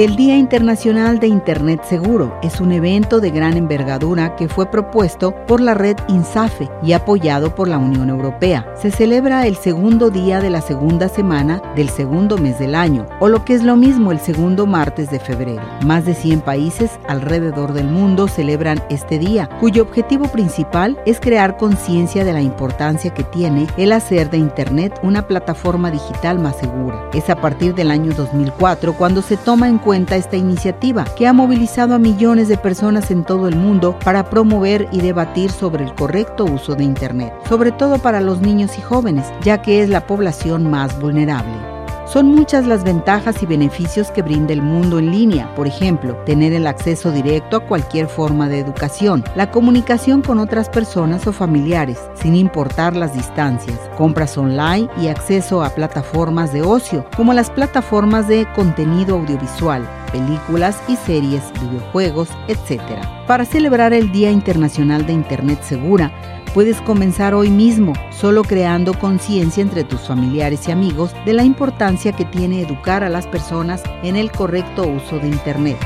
El Día Internacional de Internet Seguro es un evento de gran envergadura que fue propuesto por la red INSAFE y apoyado por la Unión Europea. Se celebra el segundo día de la segunda semana del segundo mes del año, o lo que es lo mismo el segundo martes de febrero. Más de 100 países alrededor del mundo celebran este día, cuyo objetivo principal es crear conciencia de la importancia que tiene el hacer de Internet una plataforma digital más segura. Es a partir del año 2004 cuando se toma en cuenta esta iniciativa que ha movilizado a millones de personas en todo el mundo para promover y debatir sobre el correcto uso de Internet, sobre todo para los niños y jóvenes, ya que es la población más vulnerable. Son muchas las ventajas y beneficios que brinda el mundo en línea, por ejemplo, tener el acceso directo a cualquier forma de educación, la comunicación con otras personas o familiares, sin importar las distancias, compras online y acceso a plataformas de ocio, como las plataformas de contenido audiovisual, películas y series, videojuegos, etc. Para celebrar el Día Internacional de Internet Segura, Puedes comenzar hoy mismo, solo creando conciencia entre tus familiares y amigos de la importancia que tiene educar a las personas en el correcto uso de Internet.